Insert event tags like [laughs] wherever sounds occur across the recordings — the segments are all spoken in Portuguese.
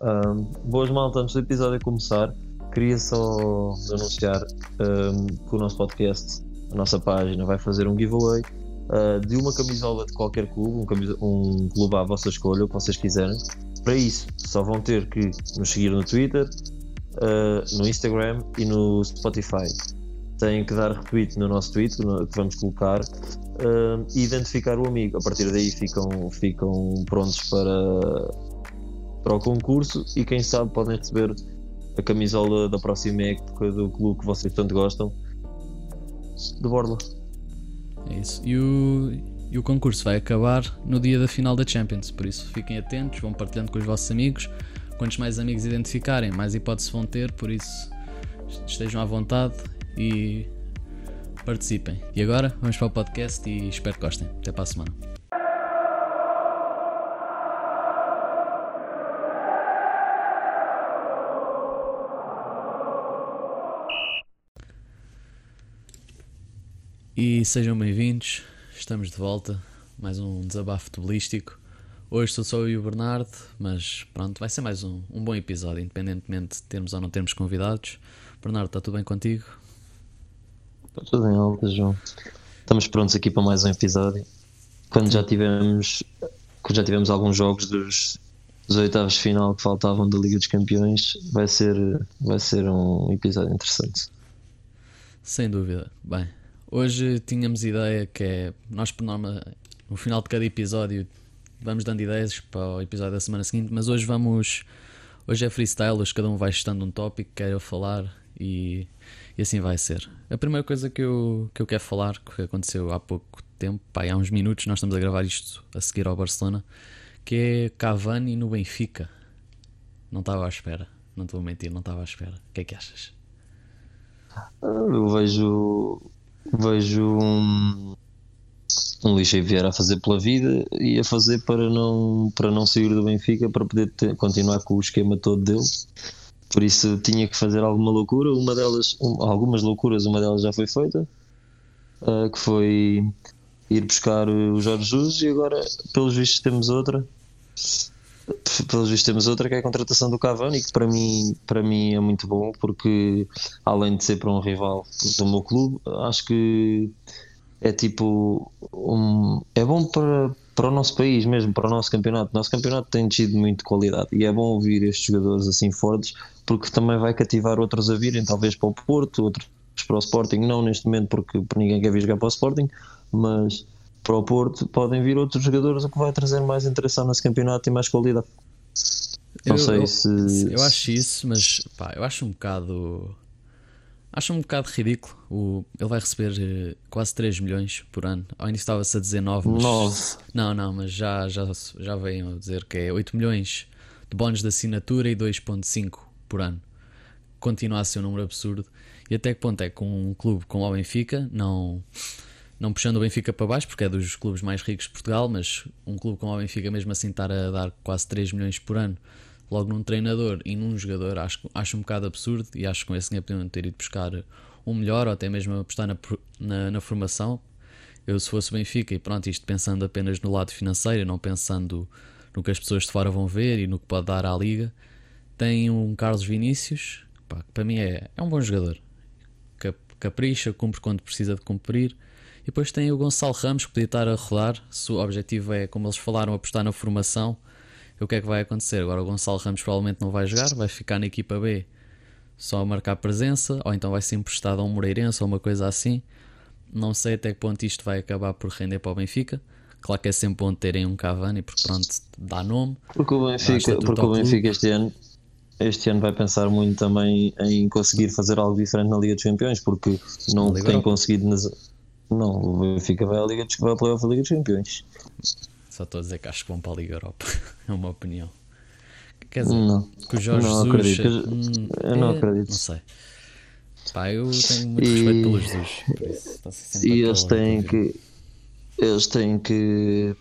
Um, boas malta, antes do episódio começar, queria só anunciar um, que o nosso podcast, a nossa página, vai fazer um giveaway uh, de uma camisola de qualquer clube, um, camisa, um, clube à vossa escolha, o que vocês quiserem. Para isso, só vão ter que nos seguir no Twitter, uh, no Instagram e no Spotify. Têm que dar retweet no nosso tweet que vamos colocar uh, e identificar o amigo. A partir daí ficam, ficam prontos para, para o concurso e quem sabe podem receber a camisola da próxima época do clube que vocês tanto gostam de Borla. É isso. E o, e o concurso vai acabar no dia da final da Champions, por isso fiquem atentos, vão partilhando com os vossos amigos. Quantos mais amigos identificarem, mais hipóteses vão ter, por isso estejam à vontade e participem. E agora vamos para o podcast e espero que gostem. Até para a semana. E sejam bem-vindos, estamos de volta, mais um desabafo futebolístico. Hoje sou só eu e o Bernardo, mas pronto, vai ser mais um, um bom episódio, independentemente de termos ou não termos convidados. Bernardo, está tudo bem contigo? Está tudo em alta, João. Estamos prontos aqui para mais um episódio. Quando já tivemos, quando já tivemos alguns jogos dos, dos oitavos de final que faltavam da Liga dos Campeões, vai ser, vai ser um episódio interessante. Sem dúvida. Bem, Hoje tínhamos ideia que é, nós por norma, no final de cada episódio, vamos dando ideias para o episódio da semana seguinte, mas hoje vamos, hoje é freestyle, hoje cada um vai estando um tópico que queira falar e, e, assim vai ser. A primeira coisa que eu, que eu quero falar, que aconteceu há pouco tempo, pá, há uns minutos, nós estamos a gravar isto a seguir ao Barcelona, que é Cavani no Benfica. Não estava à espera, não estou a mentir, não estava à espera. O que é que achas? Eu vejo vejo um, um Lixa Vieira a fazer pela vida e a fazer para não, para não sair do Benfica para poder ter, continuar com o esquema todo dele. Por isso tinha que fazer alguma loucura. Uma delas, um, algumas loucuras, uma delas já foi feita, uh, que foi ir buscar o Jorge Jesus e agora, pelos vistos, temos outra pelos vistos temos outra que é a contratação do Cavani que para mim, para mim é muito bom porque além de ser para um rival do meu clube acho que é tipo um, é bom para, para o nosso país mesmo, para o nosso campeonato. O nosso campeonato tem tido muito qualidade e é bom ouvir estes jogadores assim fortes porque também vai cativar outros a virem talvez para o Porto, outros para o Sporting. Não neste momento porque, porque ninguém quer vir jogar para o Sporting mas para o Porto, podem vir outros jogadores, o que vai trazer mais interesse nesse campeonato e mais qualidade. Não eu, sei eu, se. Eu acho isso, mas pá, eu acho um bocado. Acho um bocado ridículo. O, ele vai receber eh, quase 3 milhões por ano. Ao início estava-se a dizer 9, mas. 9. Não, não, mas já, já, já veio a dizer que é 8 milhões de bónus de assinatura e 2,5 por ano. Continua a ser um número absurdo. E até que ponto é que um clube como o Benfica não não puxando o Benfica para baixo, porque é dos clubes mais ricos de Portugal, mas um clube como o Benfica, mesmo assim, estar a dar quase 3 milhões por ano logo num treinador e num jogador, acho, acho um bocado absurdo e acho que com esse dinheiro podiam ter ido buscar um melhor ou até mesmo apostar na, na, na, formação. Eu, se fosse o Benfica, e pronto, isto pensando apenas no lado financeiro, não pensando no que as pessoas de fora vão ver e no que pode dar à liga, tem um Carlos Vinícius, pá, que para mim é, é um bom jogador. Capricha, cumpre quando precisa de cumprir depois tem o Gonçalo Ramos que podia estar a rodar. Se o objetivo é, como eles falaram, apostar na formação, o que é que vai acontecer? Agora o Gonçalo Ramos provavelmente não vai jogar, vai ficar na equipa B só a marcar presença, ou então vai ser emprestado a um Moreirense ou uma coisa assim. Não sei até que ponto isto vai acabar por render para o Benfica. Claro que é sempre bom terem um Cavani, porque pronto, dá nome. Porque o Benfica, porque o Benfica este ano este ano vai pensar muito também em conseguir fazer algo diferente na Liga dos Campeões, porque não tem conseguido nas, não, o Benfica vai à Liga dos vai playoff da Liga dos Campeões. Só estou a dizer que acho que vão para a Liga Europa. [laughs] é uma opinião. Quer dizer, não, que o Jorge não Jesus. Acredito. Hum, eu não é, acredito. Não sei. Pá, eu tenho muito e, respeito pelo Jesus. Isso, e eles têm que. Eles têm que.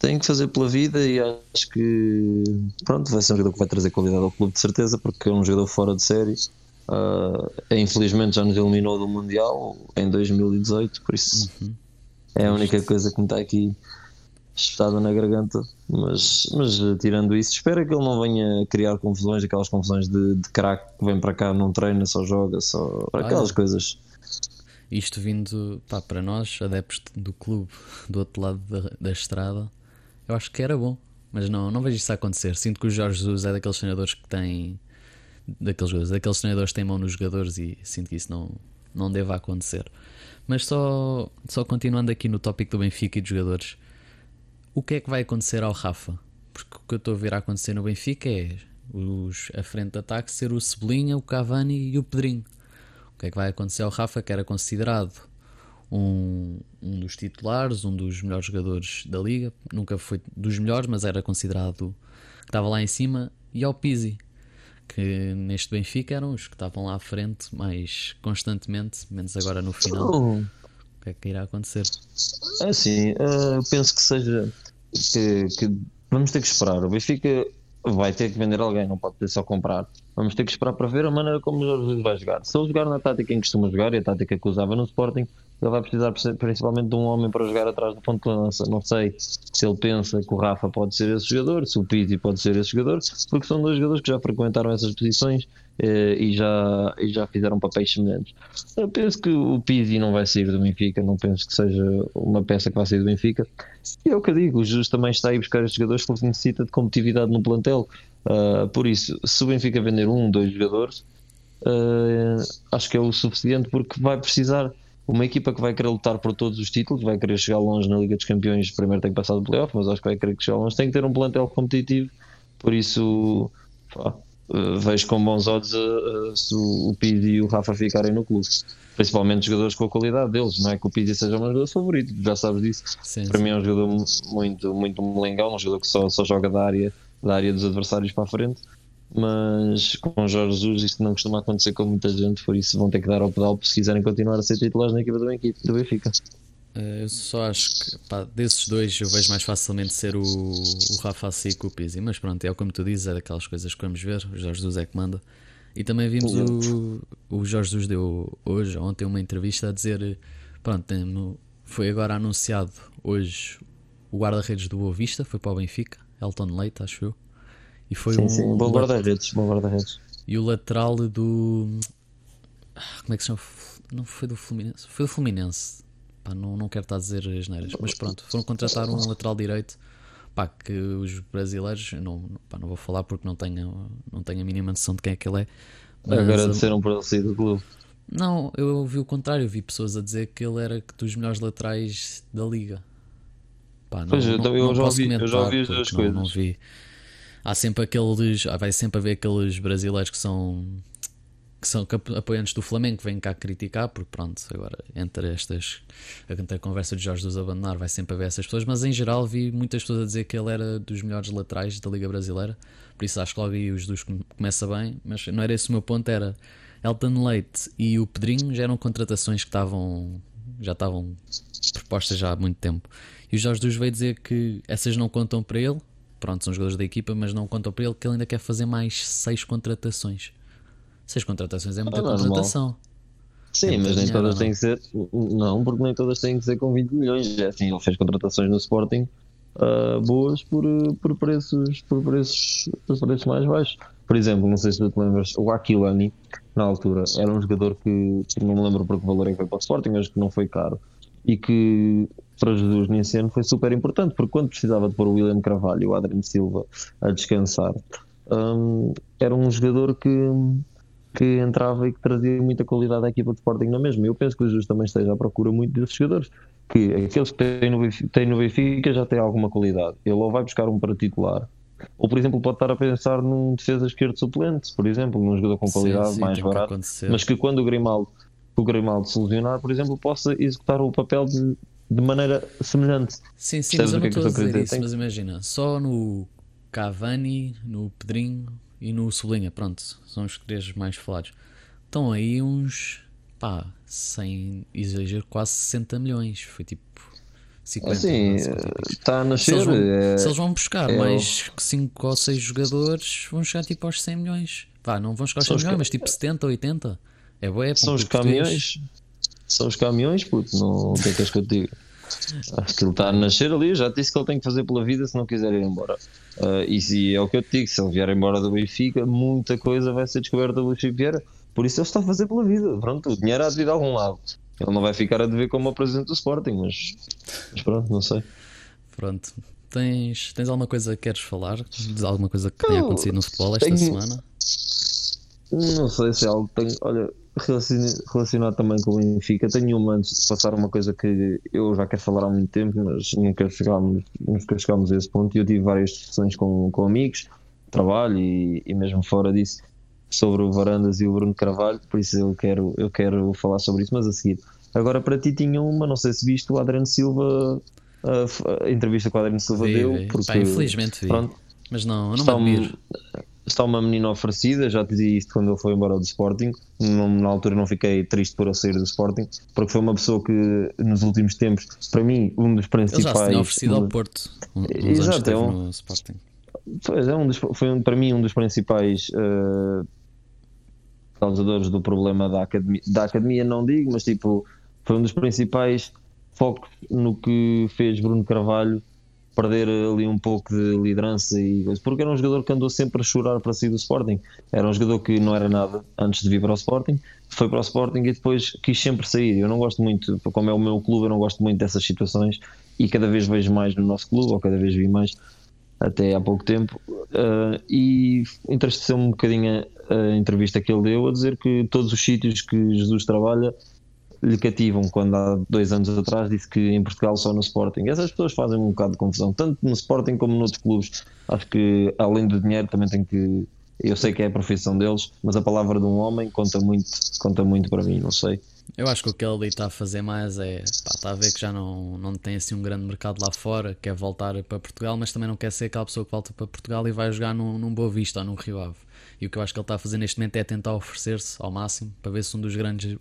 Têm que fazer pela vida e acho que. Pronto, vai ser um jogador que vai trazer qualidade ao clube de certeza, porque é um jogador fora de série Uh, infelizmente já nos eliminou do Mundial em 2018, por isso uhum. é a única coisa que me está aqui espetada na garganta. Mas, mas tirando isso, espero que ele não venha criar confusões, aquelas confusões de, de craque que vem para cá, não treina, só joga, só aquelas Olha, coisas. Isto vindo pá, para nós, adeptos do clube do outro lado da, da estrada, eu acho que era bom. Mas não, não vejo isso acontecer. Sinto que o Jorge Jesus é daqueles treinadores que têm. Daqueles, jogadores, daqueles treinadores que têm mão nos jogadores e sinto que isso não, não deve acontecer. Mas só, só continuando aqui no tópico do Benfica e dos jogadores, o que é que vai acontecer ao Rafa? Porque o que eu estou a ver a acontecer no Benfica é os, a frente de ataque ser o Cebolinha, o Cavani e o Pedrinho. O que é que vai acontecer ao Rafa, que era considerado um, um dos titulares, um dos melhores jogadores da liga, nunca foi dos melhores, mas era considerado que estava lá em cima, e ao Pizzi, que neste Benfica eram os que estavam lá à frente mais constantemente, menos agora no final. Oh. O que é que irá acontecer? É assim, uh, penso que seja que, que, vamos ter que esperar. O Benfica vai ter que vender alguém, não pode ter só comprar. Vamos ter que esperar para ver a maneira como o Jorge vai jogar. Se ele jogar na tática em que costuma jogar e a tática que usava no Sporting, ele vai precisar principalmente de um homem para jogar atrás do ponto de lança. Não sei se ele pensa que o Rafa pode ser esse jogador, se o Pizzi pode ser esse jogador, porque são dois jogadores que já frequentaram essas posições eh, e, já, e já fizeram papéis semelhantes. Eu penso que o Pizzi não vai sair do Benfica, não penso que seja uma peça que vai sair do Benfica. E é o que eu digo, o Jesus também está aí buscar estes jogadores porque necessita de competitividade no plantel. Uh, por isso, se o Benfica vender um, dois jogadores, uh, acho que é o suficiente porque vai precisar uma equipa que vai querer lutar por todos os títulos, vai querer chegar longe na Liga dos Campeões, primeiro tem que passar do playoff, mas acho que vai querer chegar longe, tem que ter um plantel competitivo, por isso pá, uh, vejo com bons olhos uh, se o Pizzi e o Rafa ficarem no clube. Principalmente jogadores com a qualidade deles, não é que o Pizzi seja o meu jogador favorito, já sabes disso. Sim, Para sim. mim é um jogador muito, muito melengão, um jogador que só, só joga da área, da área dos adversários para a frente mas com Jorge Jesus isto não costuma acontecer com muita gente, por isso vão ter que dar ao pedal se quiserem continuar a ser titulares na equipa do, do Benfica. Eh, eu só acho que pá, desses dois eu vejo mais facilmente ser o, o Rafa Assi que o Pizzi, mas pronto, é como tu dizes, é daquelas coisas que vamos ver, o Jorge Jesus é que manda. E também vimos o, o Jorge Jesus deu hoje, ontem, uma entrevista a dizer: pronto, foi agora anunciado hoje o guarda-redes do Boa Vista, foi para o Benfica, Elton Leite, acho eu. E foi sim, um, sim, bom guarda-redes, bom guarda-redes. E o lateral do. Como é que se chama? Não foi do Fluminense? Foi do Fluminense. Pá, não, não quero estar a dizer as neiras, mas pronto, foram contratar um lateral direito. Pá, que os brasileiros, não, pá, não vou falar porque não tenho, não tenho a mínima noção de quem é que ele é. Mas, Agora de ser um sair do clube. Não, eu ouvi o contrário, eu vi pessoas a dizer que ele era dos melhores laterais da liga. Pá, não, pois, não, eu, já ouvi, eu já ouvi as duas coisas. Não vi há sempre aqueles. Vai sempre haver aqueles brasileiros que são que são apoiantes do Flamengo que vêm cá criticar, porque pronto, agora entre estas entre a conversa de Jorge dos abandonar vai sempre haver essas pessoas, mas em geral vi muitas pessoas a dizer que ele era dos melhores laterais da Liga Brasileira, por isso acho que logo aí os dos começa bem, mas não era esse o meu ponto, era Elton Leite e o Pedrinho já eram contratações que estavam já estavam propostas já há muito tempo. E o Jorge dos veio dizer que essas não contam para ele, pronto, são jogadores da equipa, mas não contam para ele que ele ainda quer fazer mais seis contratações. Seis contratações é muita é contratação. Sim, é mas nem todas têm que ser. Não, porque nem todas têm que ser com 20 milhões. É assim, ele fez contratações no Sporting uh, boas por, por, preços, por, preços, por preços mais baixos. Por exemplo, não sei se tu te lembras, o Aquilani, na altura, era um jogador que não me lembro por que valor é que foi para o Sporting, mas que não foi caro e que para Jesus nesse ano foi super importante, porque quando precisava de pôr o William Carvalho e o Adriano Silva a descansar, um, era um jogador que, que entrava e que trazia muita qualidade à equipa de Sporting na mesma. Eu penso que o Jesus também esteja à procura muito desses jogadores, que aqueles que têm no, Benfica, têm no Benfica já têm alguma qualidade. Ele ou vai buscar um para titular, ou por exemplo pode estar a pensar num defesa esquerdo suplente, por exemplo, num jogador com qualidade sim, sim, mais barato, mas que quando o Grimaldo o Grimaldo se lesionar, por exemplo, possa executar o papel de, de maneira semelhante. Sim, sim, mas eu não é estou a dizer isso, mas imagina, só no Cavani, no Pedrinho e no Sublinha, pronto, são os três mais falados. Estão aí uns, pá, sem exagero, quase 60 milhões. Foi tipo 50. Assim, está a nascer. Se eles vão, é, se eles vão buscar é mais 5 ou 6 jogadores, vão chegar tipo aos 100 milhões. Vá, não vão chegar aos 100 milhões, mas tipo 70 ou 80. É bué, São os caminhões. São os caminhões, puto. Não, o que é que és que eu te digo? Acho que ele está a nascer ali. Já disse que ele tem que fazer pela vida se não quiser ir embora. Uh, e se, é o que eu te digo: se ele vier embora do Benfica, muita coisa vai ser descoberta do Luís Vieira. Por isso ele está a fazer pela vida. Pronto, o dinheiro há de vir de algum lado. Ele não vai ficar a dever como o presidente do Sporting, mas, mas pronto, não sei. Pronto. Tens, tens alguma coisa que queres falar? De alguma coisa que tenha acontecido no futebol esta tenho... semana? Não sei se é algo que tenho. Olha, relacionado também com o Benfica, tenho uma antes de passar uma coisa que eu já quero falar há muito tempo, mas nunca chegámos, nunca chegámos a esse ponto. E eu tive várias discussões com, com amigos, trabalho e, e mesmo fora disso sobre o Varandas e o Bruno Carvalho, por isso eu quero, eu quero falar sobre isso, mas a seguir. Agora para ti tinha uma, não sei se viste o Adriano Silva, a, a entrevista que o Adriano Silva vi, deu. Vi. Porque, Pá, infelizmente vi, pronto, mas não, não está, me está uma menina oferecida, já te dizia isto quando ele foi embora do Sporting, não, na altura não fiquei triste por ele sair do Sporting, porque foi uma pessoa que nos últimos tempos, para mim, um dos principais... Ele já se tinha oferecido ao Porto, um, Exato, é um, Sporting. Pois é, um dos, foi um, para mim um dos principais uh, causadores do problema da academia, da academia não digo, mas tipo, foi um dos principais focos no que fez Bruno Carvalho perder ali um pouco de liderança e porque era um jogador que andou sempre a chorar para sair do Sporting. Era um jogador que não era nada antes de vir para o Sporting, foi para o Sporting e depois quis sempre sair. Eu não gosto muito, como é o meu clube, eu não gosto muito dessas situações e cada vez vejo mais no nosso clube, ou cada vez vi mais até há pouco tempo. Uh, e entristeceu-me um bocadinho a entrevista que ele deu a dizer que todos os sítios que Jesus trabalha lhe cativam quando há dois anos atrás disse que em Portugal só no Sporting. Essas pessoas fazem um bocado de confusão, tanto no Sporting como noutros clubes. Acho que além do dinheiro também tem que. Eu sei que é a profissão deles, mas a palavra de um homem conta muito, conta muito para mim, não sei. Eu acho que o que ele está a fazer mais é. Pá, está a ver que já não, não tem assim um grande mercado lá fora, quer voltar para Portugal, mas também não quer ser aquela pessoa que volta para Portugal e vai jogar num, num Boa Vista ou num Rio Ave. E o que eu acho que ele está a fazer neste momento é tentar oferecer-se ao máximo para ver se um dos grandes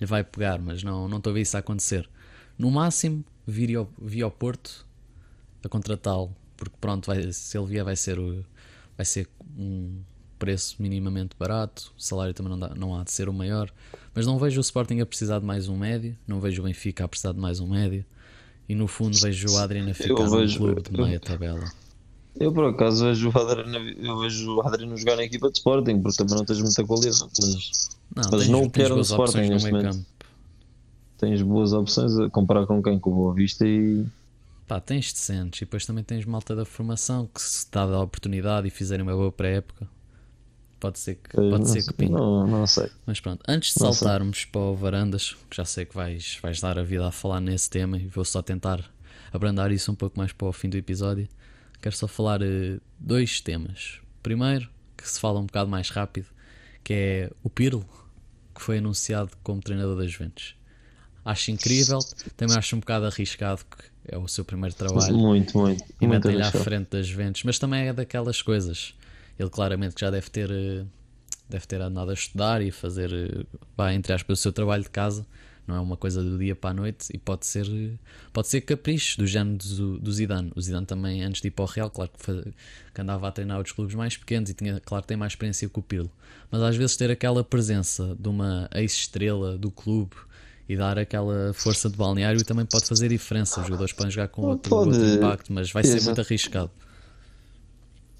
lhe vai pegar, mas não, não estou a ver isso a acontecer. No máximo, vir ao, vir ao Porto a contratá-lo, porque pronto, vai, se ele vier vai ser, o, vai ser um preço minimamente barato, o salário também não, dá, não há de ser o maior, mas não vejo o Sporting a precisar de mais um médio, não vejo o Benfica a precisar de mais um médio, e no fundo vejo o Adriano a ficar no clube de meia tabela. Eu por acaso vejo o Adriano, eu vejo o Adriano jogar na equipa de Sporting, porque também não tens muita qualidade, mas não, mas tens, não quero no Sporting neste momento. Campo. Tens boas opções a comparar com quem? Com o Boa Vista e. Pá, tens decentes e depois também tens malta da formação que se está a oportunidade e fizerem uma boa pré-época. Pode ser que, pode não, ser que pingue. Não, não sei. Mas pronto, antes de não saltarmos sei. para o Varandas, que já sei que vais, vais dar a vida a falar nesse tema e vou só tentar abrandar isso um pouco mais para o fim do episódio. Quero só falar uh, dois temas. Primeiro, que se fala um bocado mais rápido, que é o Pirlo, que foi anunciado como treinador das Juventus. Acho incrível, também acho um bocado arriscado, que é o seu primeiro trabalho. Muito, muito. E metem-lhe à frente das Juventus, mas também é daquelas coisas. Ele claramente já deve ter, eh, deve ter andado a estudar e fazer, eh, entre aspas, o seu trabalho de casa não é uma coisa do dia para a noite e pode ser pode ser capricho do género do, do Zidane. O Zidane também, antes de ir para o Real, claro que, que andava a treinar outros clubes mais pequenos e tinha, claro, tem mais experiência que o Pirlo. Mas às vezes ter aquela presença de uma ex-estrela do clube e dar aquela força de balneário também pode fazer diferença. Os jogadores podem jogar com outro, outro impacto, mas vai ser muito arriscado.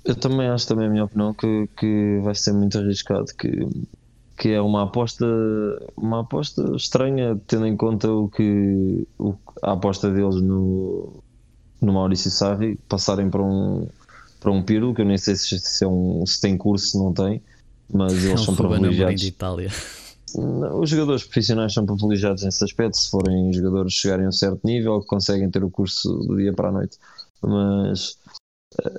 Eu também acho, também a minha opinião, que, que vai ser muito arriscado. Que que é uma aposta uma aposta estranha tendo em conta o que o, a aposta deles no, no Maurício Sarri passarem para um para um Pirlo que eu nem sei se, se, é um, se tem curso se não tem mas eles são privilegiados de Itália. os jogadores profissionais são privilegiados nesse aspecto se forem jogadores chegarem a um certo nível conseguem ter o curso do dia para a noite mas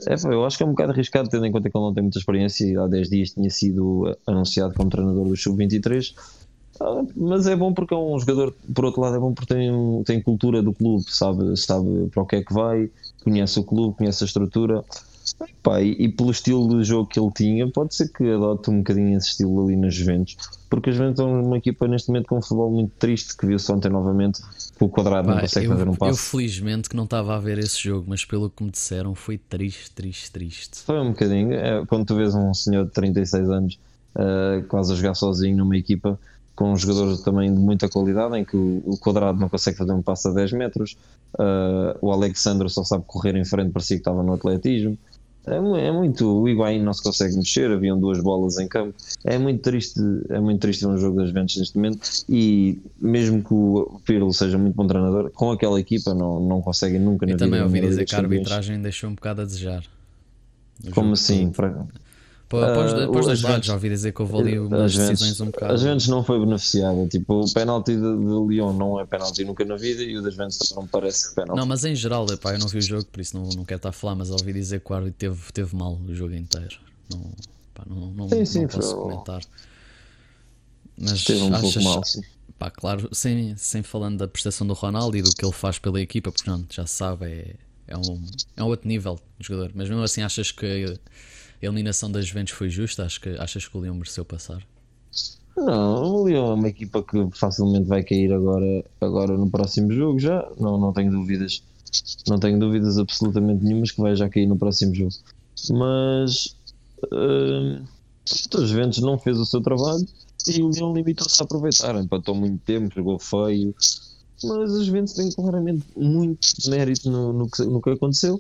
é, eu acho que é um bocado arriscado, tendo em conta que ele não tem muita experiência e há 10 dias tinha sido anunciado como treinador do Sub-23. Ah, mas é bom porque é um jogador, por outro lado, é bom porque tem, tem cultura do clube, sabe, sabe para o que é que vai, conhece o clube, conhece a estrutura. Pá, e, e, pelo estilo de jogo que ele tinha, pode ser que adote um bocadinho esse estilo ali nas Juventus, porque as Juventus são uma equipa neste momento com um futebol muito triste, que viu-se ontem novamente o quadrado não consegue eu, fazer um passo. Eu felizmente que não estava a ver esse jogo, mas pelo que me disseram foi triste, triste, triste. Foi um bocadinho. É, quando tu vês um senhor de 36 anos uh, quase a jogar sozinho numa equipa, com um jogador também de muita qualidade, em que o, Quadrado não consegue fazer um passo a 10 metros, uh, o Alexandre só sabe correr em frente, parecia que estava no atletismo. É, é, muito. O Higuaín não se consegue mexer, haviam duas bolas em campo. É muito triste, é muito triste um jogo das Juventus neste momento. E mesmo que o Pirlo seja muito bom treinador, com aquela equipa não, não conseguem nunca. E também ouvi dizer que a arbitragem deixou um bocado a desejar. Como assim? Para... Para, uh, para os dois lados, já ouvi dizer que houve ali umas decisões um bocado. A Juventus não foi beneficiada. Tipo, o penalti de, de Lyon não é penalti nunca na vida e o das Juventus não parece que penalti. Não, mas em geral, epá, eu não vi o jogo, por isso não, não quero estar a falar, mas ouvi dizer que o árbitro teve, teve mal o jogo inteiro. Não, epá, não, não, sim, sim, não posso comentar. Mas teve um achas, pouco mal, sim. Pá, claro, sem, sem falando da prestação do Ronaldo e do que ele faz pela equipa, portanto, já se sabe, é, é, um, é um outro nível de jogador. Mas mesmo assim, achas que a eliminação das Juventus foi justa? Acho que, achas que o Leão mereceu passar? Não, o Leão é uma equipa que facilmente vai cair agora, agora no próximo jogo já. Não, não tenho dúvidas. Não tenho dúvidas absolutamente nenhumas que vai já cair no próximo jogo. Mas uh, Juventus não fez o seu trabalho e o Leão limitou-se a aproveitar. Empatou muito tempo, jogou feio. Mas os Juventus têm claramente muito mérito no, no, que, no que aconteceu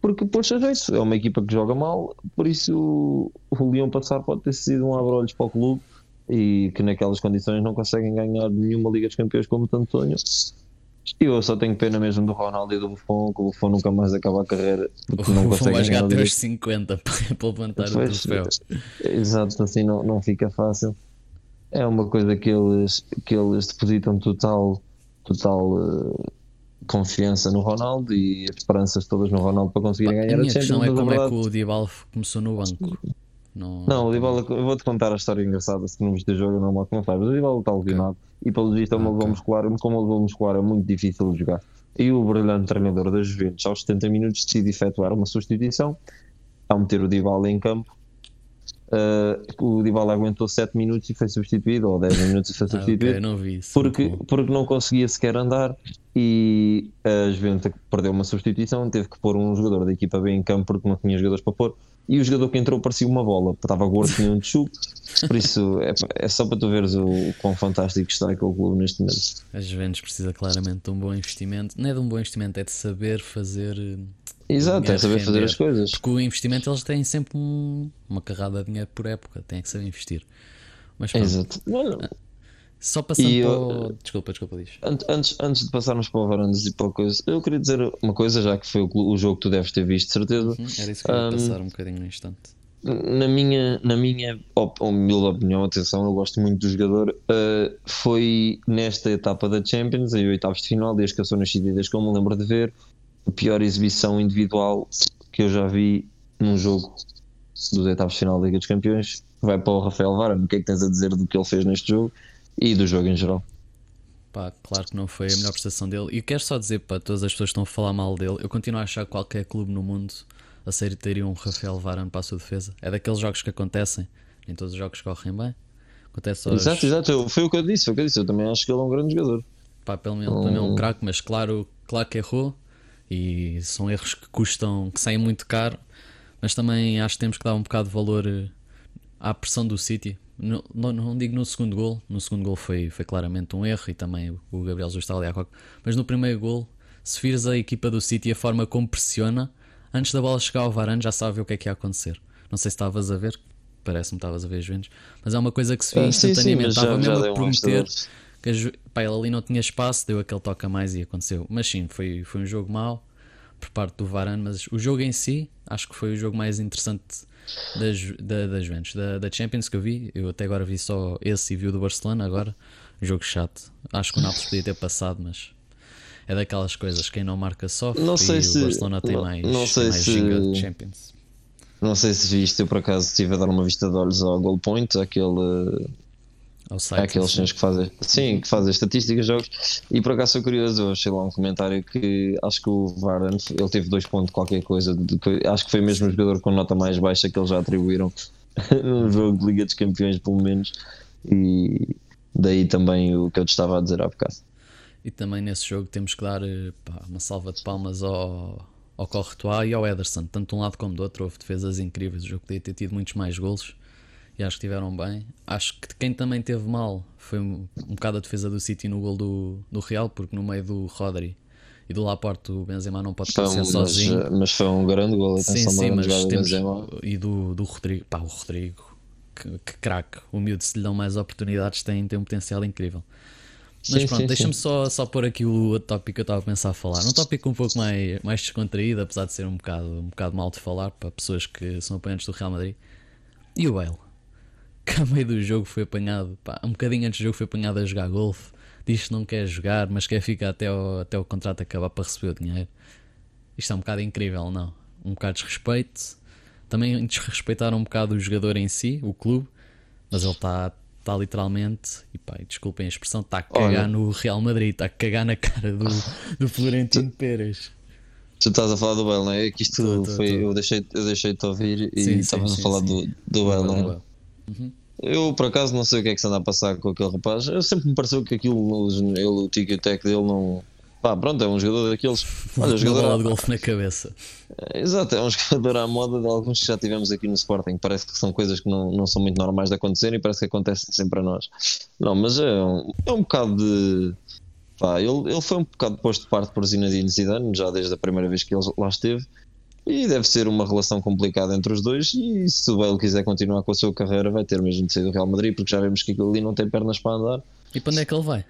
porque pôs a jeito. É uma equipa que joga mal, por isso o Leão passar pode ter sido um abre-olhos para o clube e que naquelas condições não conseguem ganhar nenhuma Liga dos Campeões como tanto sonho. E eu só tenho pena mesmo do Ronaldo e do Buffon, que o Buffon nunca mais acaba a carreira. Porque o não Buffon vai jogar até aos 50 [laughs] para levantar o troféu. Exato, assim não, não fica fácil. É uma coisa que eles, que eles depositam total, total uh, confiança no Ronaldo e as esperanças todas no Ronaldo para conseguir ganhar a, minha a questão é como é que o Dybala começou no banco. Não, não o Dybala, eu vou-te contar a história engraçada, se não viste o jogo não mal não sabes. O Dybala está lesionado okay. e pelo visto é uma okay. muscular, como ele muscular é muito difícil de jogar. E o brilhante treinador das Juventus, aos 70 minutos, decide efetuar uma substituição ao meter o Dybala em campo Uh, o Dybala aguentou 7 minutos e foi substituído, ou 10 minutos e foi substituído, [laughs] ah, okay, não vi isso, porque, porque não conseguia sequer andar e a Juventus perdeu uma substituição, teve que pôr um jogador da equipa B em campo porque não tinha jogadores para pôr. E o jogador que entrou parecia uma bola, estava gordo, tinha um chuco. Por isso é, é, só para tu veres o, o quão fantástico está aquele clube neste momento. A Juventus precisa claramente de um bom investimento, não é de um bom investimento, é de saber fazer Exato, é saber fazer as coisas. Porque o investimento eles têm sempre um, uma carrada de dinheiro por época, têm que saber investir. Mas pronto, Exato. Bueno, só passando e para o... Desculpa, desculpa, diz. Antes, antes de passarmos para o Varandas e para a coisa, eu queria dizer uma coisa, já que foi o, o jogo que tu deves ter visto, de certeza. Uhum, era isso que eu ia um, passar um bocadinho no instante. Na minha, na minha op, humilde opinião, atenção, eu gosto muito do jogador. Uh, foi nesta etapa da Champions, em oitavos de final, desde que eu sou nascido e desde que eu me lembro de ver, a pior exibição individual que eu já vi num jogo dos oitavos de final da Liga dos Campeões vai para o Rafael Varane. O que é que tens a dizer do que ele fez neste jogo e do jogo em geral? Pá, claro que não foi a melhor prestação dele. E quero só dizer para todas as pessoas que estão a falar mal dele, eu continuo a achar que qualquer clube no mundo a sério teria um Rafael Varane para a sua defesa. É daqueles jogos que acontecem, nem todos os jogos correm bem. Acontece aos... Exato, exato. Foi o que eu disse, foi o que eu disse. Eu também acho que ele é um grande jogador. Pá, pelo menos, um... é um craque, mas claro, claro que errou e são erros que custam, que saem muito caro, mas também acho que temos que dar um bocado de valor eh, à pressão do City. Não, digo no segundo gol, no segundo gol foi, foi claramente um erro e também o Gabriel Jesus está ali a coca, mas no primeiro gol, se vires a equipa do City a forma como pressiona, antes da bola chegar ao Varane já sabe o que é que ia acontecer. Não sei se estavas a ver, parece-me que estavas a ver Juventus, mas é uma coisa que se vê ah, instantaneamente. Sim, sim, Estava mesmo a prometer que pá, ele ali não tinha espaço, deu aquele toque a mais e aconteceu. Mas sim, foi, foi um jogo mau por parte do Varane, mas o jogo em si acho que foi o jogo mais interessante das, da, das Juventus, da, da Champions que eu vi. Eu até agora vi só esse e vi o do Barcelona. Agora, jogo chato. Acho que o Nápoles podia ter passado, mas é daquelas coisas. Quem não marca sofre não sei e se, o Barcelona tem não, mais, não sei mais se, Champions. Não sei se viste, eu por acaso estive a dar uma vista de olhos ao Goal Point, aquele ao site, aqueles senhores que fazem, sim, que fazem estatísticas jogos. E por acaso sou curioso, eu achei lá um comentário que acho que o Varane ele teve dois pontos qualquer coisa. De, acho que foi mesmo o jogador com nota mais baixa que eles já atribuíram [laughs] no jogo de Liga dos Campeões, pelo menos. E daí também o que eu te estava a dizer há bocado. E também nesse jogo temos que dar eh, pá, uma salva de palmas ao, ao Courtois e ao Ederson, tanto de um lado como do outro. Houve defesas incríveis. O jogo podia ter tido muitos mais golos e acho que estiveram bem. Acho que quem também teve mal foi um, um bocado a defesa do City no gol do, do Real, porque no meio do Rodri e do Laporte o Benzema não pode um, sozinho. Mas, mas, foi um grande gol, sim, sim, mas temos, E do, do Rodrigo, pá, o Rodrigo, que, que craque, o miúdo se lhe dão mais oportunidades tem, tem um potencial incrível. Mas sim, pronto, deixa-me só, só pôr aqui o tópico que eu estava a pensar a falar. Um tópico um pouco mais, mais descontraído, apesar de ser um bocado, um bocado mal de falar para pessoas que são apoiantes do Real Madrid. E o Bale? Que a meio do jogo foi apanhado, pá, um bocadinho antes do jogo foi apanhado a jogar golfe. Diz que não quer jogar, mas quer ficar até o, até o contrato acabar para receber o dinheiro. Isto é um bocado incrível, não? Um bocado de desrespeito. Também desrespeitaram um bocado o jogador em si, o clube, mas ele está está literalmente, e pá, desculpem a expressão, está a cagar Olha. no Real Madrid, está a cagar na cara do, [laughs] do Florentino Pérez. Tu estás a falar do Bale, não é? Que isto tô, tô, foi. Tô. Eu deixei-te eu deixei ouvir e estavas a falar sim. do, do não é? Uhum. Eu por acaso não sei o que é que se anda a passar com aquele rapaz. Eu sempre me pareceu que aquilo, ele, o tic e tac dele não Pá, pronto, é um jogador daqueles. Olha, jogador. bola de golfe na cabeça. É, exato, é um [laughs] jogador à moda de alguns que já tivemos aqui no Sporting. Parece que são coisas que não, não são muito normais de acontecer e parece que acontecem sempre a nós. Não, mas é um, é um bocado de. Pá, ele, ele foi um bocado posto de parte por Zinedine Zidane, já desde a primeira vez que ele lá esteve. E deve ser uma relação complicada entre os dois. E se o Bale quiser continuar com a sua carreira, vai ter mesmo de sair do Real Madrid, porque já vemos que aquilo ali não tem pernas para andar. E para onde é que ele vai?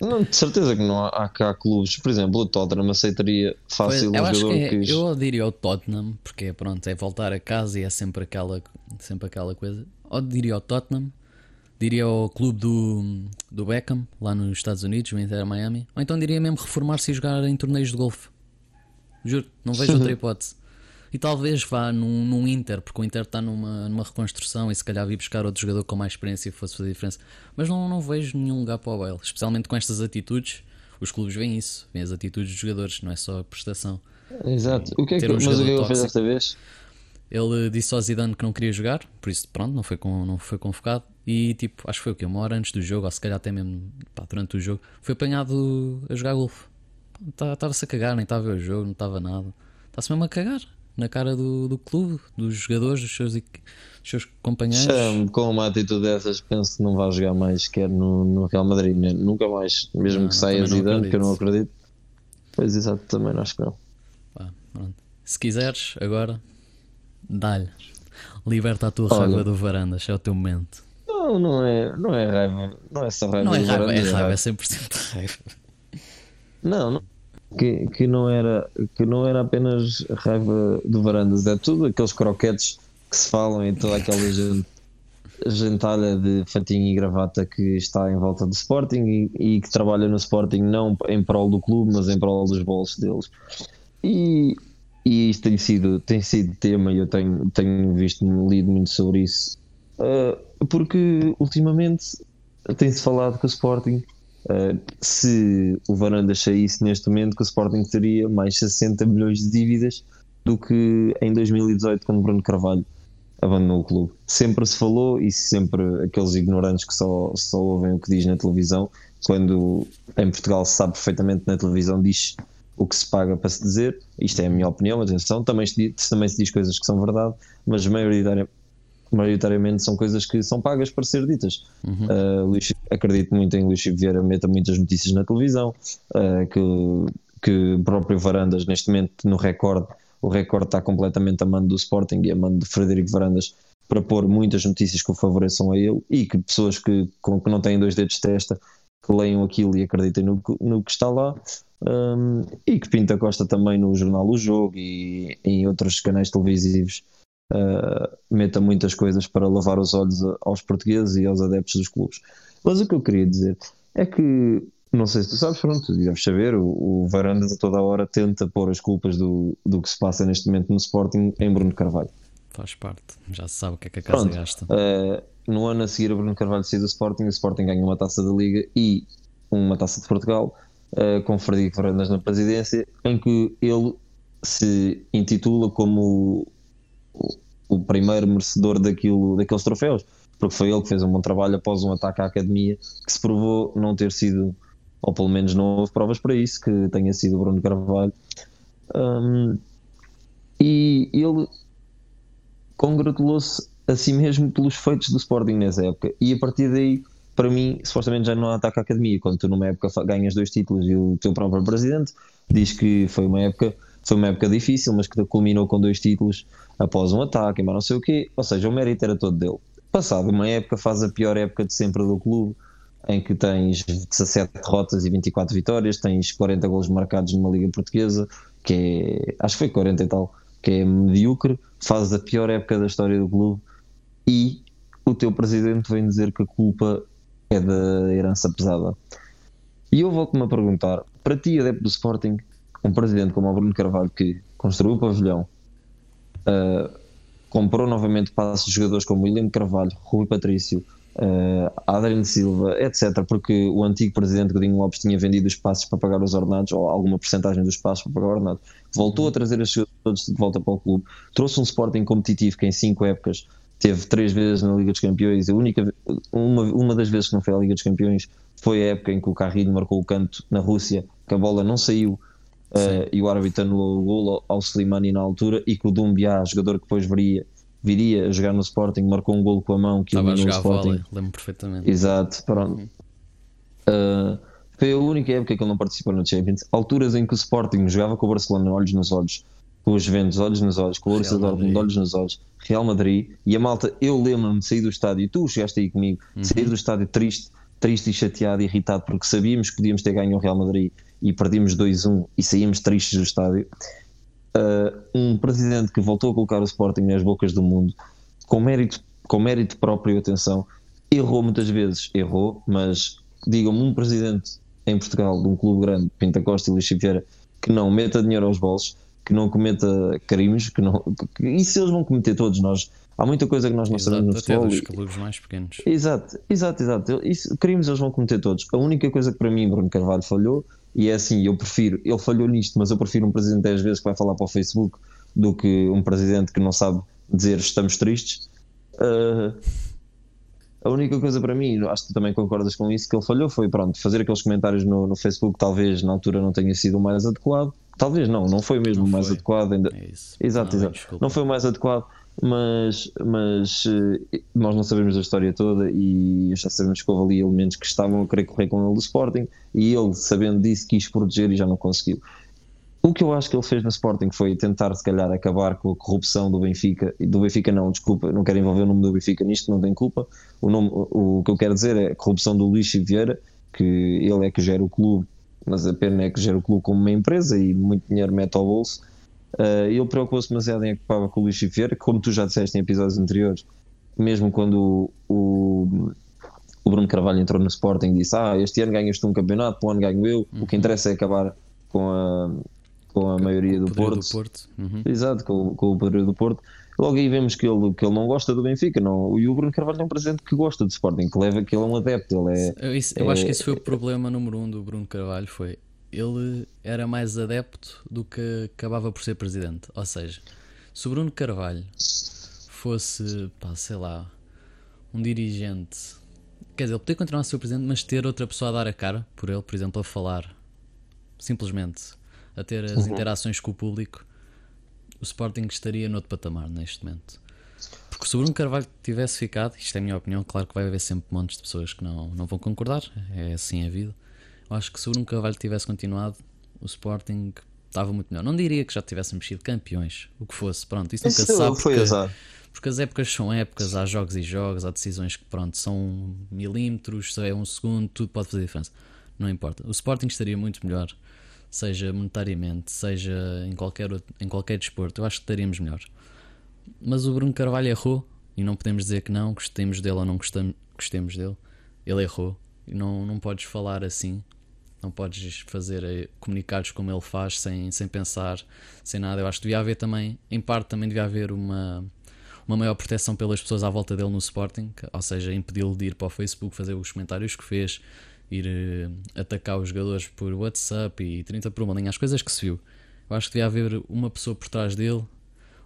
Não, de certeza que não há, há cá clubes. Por exemplo, o Tottenham aceitaria fácil pois, um jogador que, é, que. Eu diria o Tottenham, porque pronto, é voltar a casa e é sempre aquela, sempre aquela coisa. Ou diria o Tottenham, diria o clube do, do Beckham, lá nos Estados Unidos, o Inter Miami. Ou então diria mesmo reformar-se e jogar em torneios de golfe. Juro, não vejo outra [laughs] hipótese. E talvez vá num, num Inter, porque o Inter está numa, numa reconstrução e se calhar vir buscar outro jogador com mais experiência fosse fazer diferença. Mas não, não vejo nenhum lugar para o Bale, especialmente com estas atitudes. Os clubes veem isso, veem as atitudes dos jogadores, não é só a prestação. Exato. O que é que, um mas o que ele fez desta vez? Ele disse ao Zidane que não queria jogar, por isso pronto, não foi, com, não foi convocado. E tipo, acho que foi o quê? Uma hora antes do jogo, ou se calhar até mesmo pá, durante o jogo, foi apanhado a jogar golfe. Estava-se a cagar, nem estava a ver o jogo, não estava nada. Está-se mesmo a cagar na cara do, do clube, dos jogadores, dos seus, dos seus companheiros. Com uma atitude dessas, penso que não vai jogar mais sequer no, no Real Madrid, né? nunca mais, mesmo não, que saia Zidane, que eu não acredito. Pois exato, também acho que não. Pá, Se quiseres, agora, dá-lhe. Liberta a tua Olha, raiva do Varandas, é o teu momento. Não, não é, não é raiva, não é só raiva. Não é raiva, é raiva, é 100% raiva. Não, não que, que, não era, que não era apenas raiva de varandas, é tudo aqueles croquetes que se falam e toda aquela gente, gentalha de fatinho e gravata que está em volta do Sporting e, e, que trabalha no Sporting não em prol do clube, mas em prol dos bolsos deles. E, e isto tem sido, tem sido tema e eu tenho, tenho visto, lido muito sobre isso, uh, porque ultimamente tem-se falado que o Sporting Uh, se o Varandas saísse neste momento, que o Sporting teria mais 60 milhões de dívidas do que em 2018, quando Bruno Carvalho abandonou o clube. Sempre se falou, e sempre aqueles ignorantes que só, só ouvem o que diz na televisão, quando em Portugal se sabe perfeitamente na televisão, diz o que se paga para se dizer. Isto é a minha opinião, atenção. Também se, também se diz coisas que são verdade, mas maioritariamente maioritariamente são coisas que são pagas para ser ditas. Uhum. Uh, Luís, acredito muito em Luís Vieira, meta muitas notícias na televisão, uh, que, que o próprio Varandas, neste momento, no recorde, o recorde está completamente a mando do Sporting e a mando de Frederico Varandas para pôr muitas notícias que o favoreçam a ele e que pessoas que, com, que não têm dois dedos de testa que leiam aquilo e acreditem no, no que está lá. Um, e que Pinta Costa também no jornal O Jogo e em outros canais televisivos uh, meta muitas coisas para lavar os olhos aos portugueses e aos adeptos dos clubes. Mas o que eu queria dizer é que, não sei se tu sabes, pronto, deves saber, o, o Varandas a toda a hora tenta pôr as culpas do, do que se passa neste momento no Sporting em Bruno Carvalho. Faz parte, já se sabe o que é que a casa pronto, gasta. Uh, no ano a seguir, o Bruno Carvalho saiu do Sporting, o Sporting ganha uma taça da Liga e uma taça de Portugal, uh, com Frederico Varandas na presidência, em que ele se intitula como o primeiro merecedor daquilo, daqueles troféus, porque foi ele que fez um bom trabalho após um ataque à academia que se provou não ter sido, ou pelo menos não houve provas para isso, que tenha sido o Bruno Carvalho. Um, e ele congratulou-se assim mesmo pelos feitos do Sporting nessa época. E a partir daí, para mim, supostamente já não ataca a academia. Quando tu numa época ganhas dois títulos e o teu próprio presidente diz que foi uma época, foi uma época difícil, mas que culminou com dois títulos após um ataque, mas não sei o quê. Ou seja, o mérito era todo dele. Passado uma época, faz a pior época de sempre do clube, em que tens 17 derrotas e 24 vitórias, tens 40 gols marcados numa Liga Portuguesa, que é, acho que foi 40 e tal, que é medíocre, faz a pior época da história do clube e o teu presidente vem dizer que a culpa é da herança pesada. E eu volto-me a perguntar: para ti, adepto do Sporting, um presidente como o Bruno Carvalho, que construiu o pavilhão, uh, comprou novamente passos de jogadores como William Carvalho, Rui Patrício, uh, Adriano Silva, etc., porque o antigo presidente Godinho Lopes tinha vendido os passos para pagar os ordenados, ou alguma porcentagem dos passos para pagar os ordenados, voltou a trazer os jogadores de volta para o clube, trouxe um Sporting competitivo que em cinco épocas teve três vezes na Liga dos Campeões, a única, uma, uma das vezes que não foi à Liga dos Campeões foi a época em que o Carrilho marcou o canto na Rússia, que a bola não saiu uh, e o árbitro anulou o golo ao Slimani na altura e que o Dumbiá, jogador que depois viria, viria a jogar no Sporting, marcou um golo com a mão que Estava eliminou o Sporting. Vôlei, lembro perfeitamente. Exato, pronto. Uh, foi a única época que ele não participou no Champions. Alturas em que o Sporting jogava com o Barcelona olhos nos olhos com os Juventus, olhos nos olhos, com o Borussia Dortmund, olhos nos olhos, Real Madrid, e a malta, eu lembro-me de sair do estádio, e tu chegaste aí comigo, uhum. sair do estádio triste, triste e chateado, irritado, porque sabíamos que podíamos ter ganho o Real Madrid e perdíamos 2-1 e saímos tristes do estádio. Uh, um presidente que voltou a colocar o Sporting nas bocas do mundo, com mérito, com mérito próprio, atenção, errou muitas vezes, errou, mas digam-me um presidente em Portugal de um clube grande, Pinta Costa e Luís Vieira, que não meta dinheiro aos bolsos, que não cometa crimes, que não, que, isso eles vão cometer todos nós. Há muita coisa que nós não exato, sabemos no futebol. Dos clubes mais pequenos. Exato, exato, exato. Isso, crimes eles vão cometer todos. A única coisa que para mim Bruno Carvalho falhou, e é assim, eu prefiro, ele falhou nisto, mas eu prefiro um presidente 10 vezes que vai falar para o Facebook do que um presidente que não sabe dizer estamos tristes. Uh, a única coisa para mim, acho que tu também concordas com isso, que ele falhou foi pronto, fazer aqueles comentários no, no Facebook, talvez na altura não tenha sido o mais adequado Talvez não, não foi mesmo o mais foi. adequado. Ainda... É exato, não, exato. Não foi o mais adequado, mas, mas eh, nós não sabemos da história toda e já sabemos que houve ali elementos que estavam a querer correr com ele do Sporting e ele, sabendo disso, quis proteger e já não conseguiu. O que eu acho que ele fez no Sporting foi tentar, se calhar, acabar com a corrupção do Benfica. Do Benfica, não, desculpa, não quero envolver o nome do Benfica nisto, não tem culpa. O, nome, o que eu quero dizer é a corrupção do Luís Vieira, que ele é que gera o clube mas a pena é que gera o clube como uma empresa e muito dinheiro mete ao bolso. Uh, ele preocupou-se demasiado em ocupar com o Luís Vieira, como tu já disseste em episódios anteriores, mesmo quando o, o Bruno Carvalho entrou no Sporting e disse: Ah, este ano ganhas tu um campeonato, para o ano ganho eu, uhum. o que uhum. interessa é acabar com a, com a maioria do Porto. do Porto. Uhum. Exato, com, com o poder do Porto. Logo aí vemos que ele, que ele não gosta do Benfica. Não, e o Bruno Carvalho é um presidente que gosta do Sporting, que leva que ele é um adepto. Ele é, eu, isso, eu acho que esse foi o problema número um do Bruno Carvalho. Foi ele era mais adepto do que acabava por ser presidente. Ou seja, se o Bruno Carvalho fosse, pá, sei lá, um dirigente, quer dizer, ele podia continuar a ser o presidente, mas ter outra pessoa a dar a cara por ele, por exemplo, a falar, simplesmente, a ter as uhum. interações com o público o Sporting estaria noutro patamar neste momento. Porque se o Bruno Carvalho tivesse ficado, isto é a minha opinião, claro que vai haver sempre montes de pessoas que não, não vão concordar, é assim a vida. Eu acho que se o Bruno Carvalho tivesse continuado, o Sporting estava muito melhor. Não diria que já tivéssemos sido campeões, o que fosse, pronto, isso nunca se sabe. Foi porque, porque as épocas são épocas, há jogos e jogos, há decisões que, pronto, são milímetros, é um segundo, tudo pode fazer diferença. Não importa. O Sporting estaria muito melhor seja monetariamente, seja em qualquer, em qualquer desporto, eu acho que estaríamos melhor. Mas o Bruno Carvalho errou e não podemos dizer que não, gostemos dele ou não gostamos, gostemos dele. Ele errou e não, não podes falar assim, não podes fazer eh, comunicados como ele faz sem, sem pensar, sem nada. Eu acho que devia haver também, em parte, também devia haver uma, uma maior proteção pelas pessoas à volta dele no Sporting, ou seja, impedi-lo de ir para o Facebook fazer os comentários que fez, ir uh, atacar os jogadores por WhatsApp e 30 por uma linha, as coisas que se viu. Eu acho que devia haver uma pessoa por trás dele,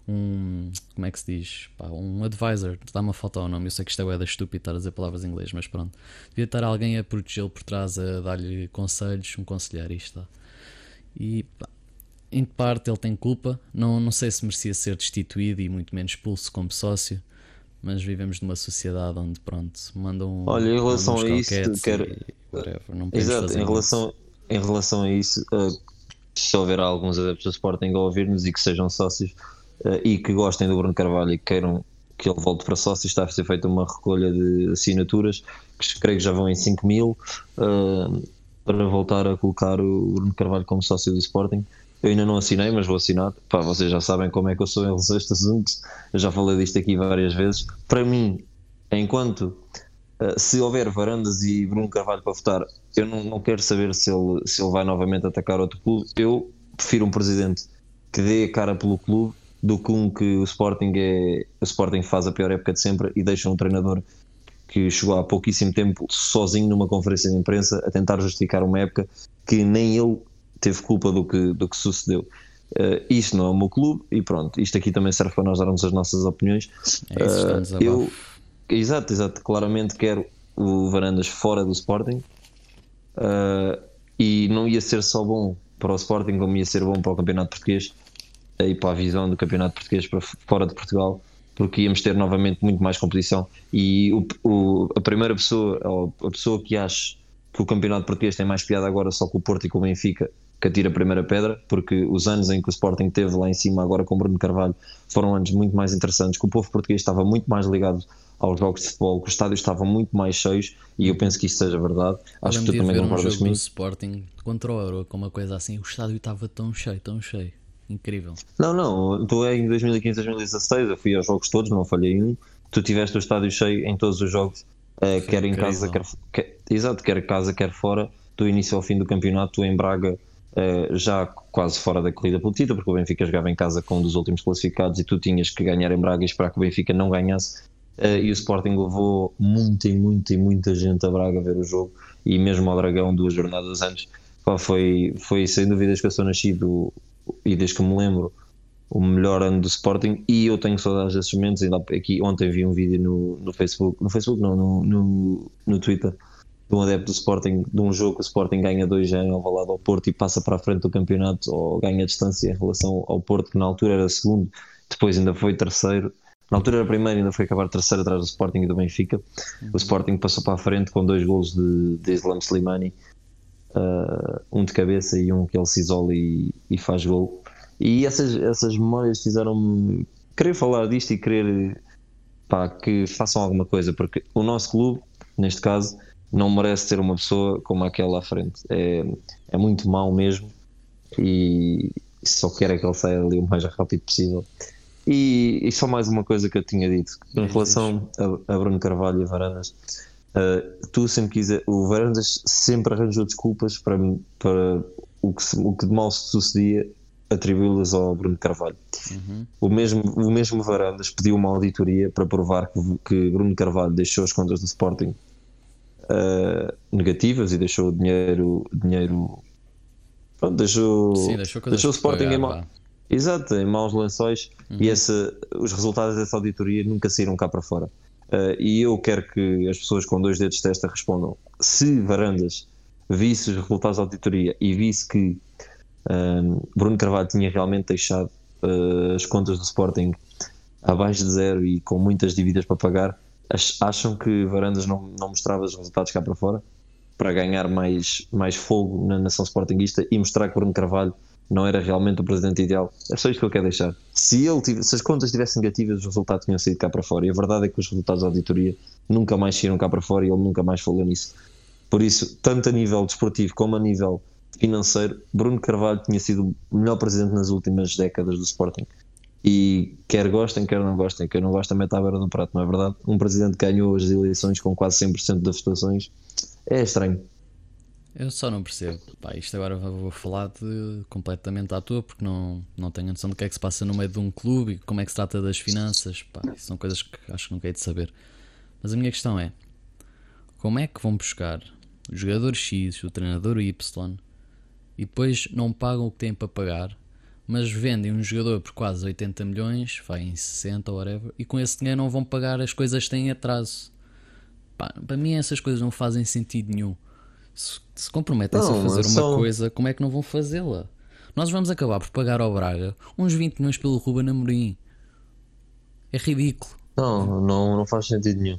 um. Como é que se diz? Pá, um advisor. Dá-me a falta ao nome. Eu sei que isto é da estúpido estar a dizer palavras em inglês, mas pronto. Devia estar alguém a protegê-lo por trás, a dar-lhe conselhos, um conselheiro. Isto. Tá. E pá, em parte ele tem culpa. Não, não sei se merecia ser destituído e muito menos expulso como sócio mas vivemos numa sociedade onde, pronto, mandam. Olha, em relação a isso, quero. Exato, em relação, em relação a isso, uh, se houver alguns adeptos do Sporting a ouvir-nos e que sejam sócios e que gostem do Bruno Carvalho e que queiram que ele volte para sócio, está a ser feita uma recolha de assinaturas, que creio que já vão em 5 mil, uh, para voltar a colocar o Bruno Carvalho como sócio do Sporting. Eu ainda não assinei, mas vou assinar. Pá, vocês já sabem como é que eu sou em relação a estes assuntos. Eu já falei disto aqui várias vezes. Para mim, enquanto uh, se houver Varandas e Bruno Carvalho para votar, eu não, não quero saber se ele, se ele vai novamente atacar outro clube. Eu prefiro um presidente que dê a cara pelo clube do que um que o Sporting é o Sporting faz a pior época de sempre e deixa um treinador que chegou há pouquíssimo tempo sozinho numa conferência de imprensa a tentar justificar uma época que nem ele teve culpa do que, do que sucedeu. Uh, isto não é o meu clube e pronto, isto aqui também serve para nós darmos as nossas opiniões. É isso, uh, eu, exato, exato, claramente quero o Varandas fora do Sporting uh, e não ia ser só bom para o Sporting, como ia ser bom para o Campeonato Português e para a visão do Campeonato Português para fora de Portugal, porque íamos ter novamente muito mais competição. E o, o, a primeira pessoa, ou a pessoa que acha que o Campeonato Português tem mais piada agora só com o Porto e com o Benfica, que atira a primeira pedra, porque os anos em que o Sporting teve lá em cima, agora com o Bruno Carvalho, foram anos muito mais interessantes, que o povo português estava muito mais ligado aos jogos de futebol, que os estádios estavam muito mais cheios e eu penso que isso seja verdade. Acho que tu também concordas um comigo. Sporting contra o Euro, com uma coisa assim, o estádio estava tão cheio, tão cheio. Incrível. Não, não, tu é em 2015, 2016, eu fui aos jogos todos, não falhei um. Tu tiveste o estádio cheio em todos os jogos, uh, quer em casa, quer, quer, exato, quer casa, quer fora, do início ao fim do campeonato, tu em Braga, uh, já quase fora da corrida pelo título, porque o Benfica jogava em casa com um dos últimos classificados e tu tinhas que ganhar em Braga e esperar que o Benfica não ganhasse. Uh, e o Sporting levou muita e muita e muita gente a Braga a ver o jogo e mesmo ao Dragão duas jornadas antes. Pá, foi, foi sem dúvidas que eu sou nascido e desde que me lembro, o melhor ano do Sporting e eu tenho saudades desses momentos. Ainda aqui ontem vi um vídeo no, no Facebook, no Facebook não, no, no, no Twitter, de um adepto do Sporting, de um jogo que o Sporting ganha 2 em Alvalade ao Porto e passa para a frente do campeonato ou ganha distância em relação ao Porto, que na altura era segundo, depois ainda foi terceiro. Na altura era primeiro, ainda foi acabar terceiro atrás do Sporting e do Benfica. Uhum. O Sporting passou para a frente com dois golos de, de Islam Slimani uh, um de cabeça e um que ele se isola e, e faz gol. E essas, essas memórias fizeram-me querer falar disto e querer pá, que façam alguma coisa, porque o nosso clube, neste caso, não merece ter uma pessoa como aquela à frente. É, é muito mau mesmo e só quero é que ele saia ali o mais rápido possível. E, e só mais uma coisa que eu tinha dito em relação a, a Bruno Carvalho e a Varandas Uh, tu sempre quiser, o Varandas sempre arranjou desculpas para, para o, que, o que de mal se sucedia atribuí-las ao Bruno Carvalho. Uhum. O, mesmo, o mesmo Varandas pediu uma auditoria para provar que, que Bruno Carvalho deixou as contas do Sporting uh, negativas e deixou o dinheiro, dinheiro pronto, deixou, Sim, deixou, deixou o Sporting pagar, em, Exato, em maus lençóis uhum. e esse, os resultados dessa auditoria nunca saíram cá para fora. Uh, e eu quero que as pessoas com dois dedos de testa respondam. Se Varandas visse os resultados da auditoria e visse que um, ehm, Bruno Carvalho tinha realmente deixado uh, as contas do Sporting abaixo de zero e com muitas dívidas para pagar, acham que Varandas não, não mostrava os resultados cá para fora para ganhar mais, mais fogo na nação sportinguista e mostrar que Bruno Carvalho não era realmente o presidente ideal. É só isto que eu quero deixar. Se, ele se as contas estivessem negativas, os resultados tinham saído cá para fora. E a verdade é que os resultados da auditoria nunca mais saíram cá para fora e ele nunca mais falou nisso. Por isso, tanto a nível desportivo como a nível financeiro, Bruno Carvalho tinha sido o melhor presidente nas últimas décadas do Sporting. E quer gostem, quer não gostem, quem não gosta mete à beira do prato, não é verdade? Um presidente que ganhou as eleições com quase 100% das votações é estranho. Eu só não percebo. Pá, isto agora vou falar de completamente à toa porque não, não tenho noção do que é que se passa no meio de um clube e como é que se trata das finanças. Pá, são coisas que acho que nunca hei de saber. Mas a minha questão é: como é que vão buscar o jogador X, o treinador Y e depois não pagam o que têm para pagar, mas vendem um jogador por quase 80 milhões, vai em 60 ou whatever, e com esse dinheiro não vão pagar as coisas que têm atraso? Pá, para mim essas coisas não fazem sentido nenhum se, se comprometem-se a fazer uma coisa, como é que não vão fazê-la? Nós vamos acabar por pagar ao Braga uns 20 milhões pelo Ruben Amorim. É ridículo. Não, não, não faz sentido nenhum.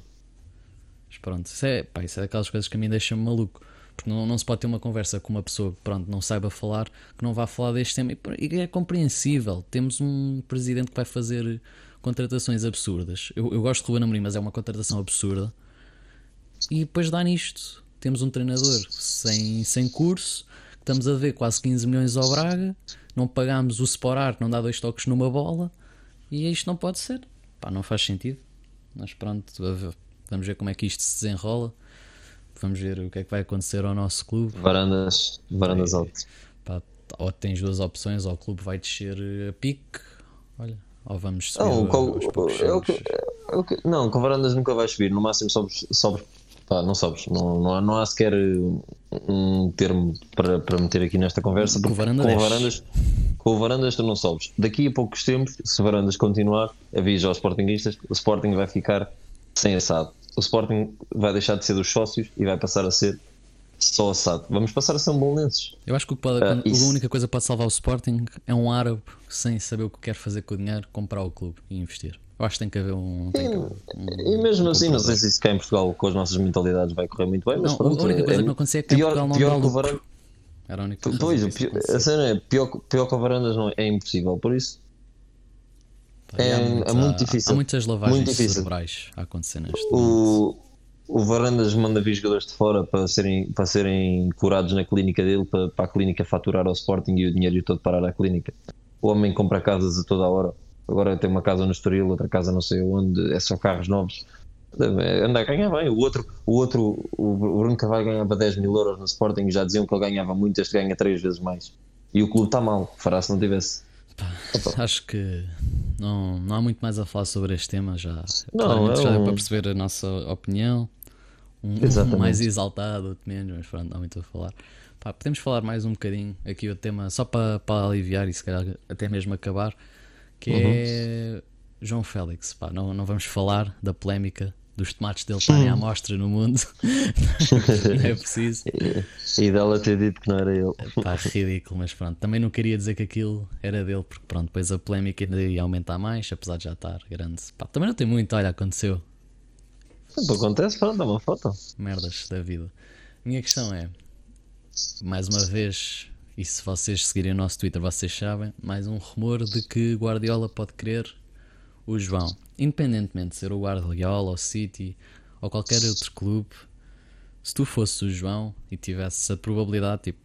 Mas pronto, isso é, pá, isso é daquelas coisas que a mim deixam-me maluco. Porque não, não se pode ter uma conversa com uma pessoa que pronto, não saiba falar, que não vá falar deste tema. E é compreensível. Temos um presidente que vai fazer contratações absurdas. Eu, eu gosto de Ruben Amorim, mas é uma contratação absurda. E depois dá nisto. Temos um treinador sem, sem curso, estamos a ver quase 15 milhões ao Braga, não pagamos o Sporar, não dá dois toques numa bola, e isto não pode ser. Pá, não faz sentido. Mas pronto, vamos ver como é que isto se desenrola. Vamos ver o que é que vai acontecer ao nosso clube. Varandas, varandas altas. ou tens duas opções, ou o clube vai descer a pique, olha, ou vamos subir não, é o que, é o que, não, com varandas nunca vais subir, no máximo sobes, sobes pá, não sobes, não, não, há, não há sequer um termo para, para meter aqui nesta conversa, com, varanda com varandas com varandas tu não sobes. Daqui a poucos tempos, se varandas continuar, avisa aos Sportingistas, o Sporting vai ficar sem assado. O Sporting vai deixar de ser dos sócios e vai passar a ser só assado. Vamos passar a ser um bolonenses. Eu acho que, o que pode, uh, a única coisa que pode salvar o Sporting é um árabe sem saber o que quer fazer com o dinheiro, comprar o clube e investir. Eu acho que tem que haver um. E, um, e mesmo um assim, não sei se isso cá em Portugal, com as nossas mentalidades, vai correr muito bem. Mas não, pronto, a única coisa é, que não acontecia é que pior, não pior dá lucro. Era a única coisa Pois, pior, a cena é pior, pior que a varandas não é, é impossível, por isso. é, muito, é muito difícil. Há muitas lavagens muito difícil. cerebrais a acontecer neste o. O Varandas manda vir jogadores de fora para serem, para serem curados na clínica dele, para, para a clínica faturar ao Sporting e o dinheiro todo parar à clínica. O homem compra casas a toda a hora. Agora tem uma casa no Estoril, outra casa não sei onde, é só carros novos. Anda a ganhar bem. O outro, o outro, o Bruno Carvalho ganhava 10 mil euros no Sporting e já diziam que ele ganhava muito, este ganha 3 vezes mais. E o clube está mal, fará se não tivesse. acho que não, não há muito mais a falar sobre este tema. Já, não, é já um... para perceber a nossa opinião um, um mais exaltado, outro menos, mas pronto, não há muito a falar. Pá, podemos falar mais um bocadinho aqui o tema, só para, para aliviar e se calhar até mesmo acabar, que uhum. é João Félix. Pá, não, não vamos falar da polémica dos tomates dele estarem à mostra no mundo. [laughs] não é preciso. E, dela ter dito que não era ele. Pá, ridículo, mas pronto. Também não queria dizer que aquilo era dele, porque pronto, depois a polémica ainda ia aumentar mais, apesar de já estar grande. Pá, também não tem muito, olha, aconteceu. Sempre acontece, pronto, dá uma foto. Merdas da vida. Minha questão é, mais uma vez, e se vocês seguirem o nosso Twitter, vocês sabem, mais um rumor de que Guardiola pode querer o João. Independentemente de ser o Guardiola, o City ou qualquer outro clube, se tu fosses o João e tivesse a probabilidade, tipo,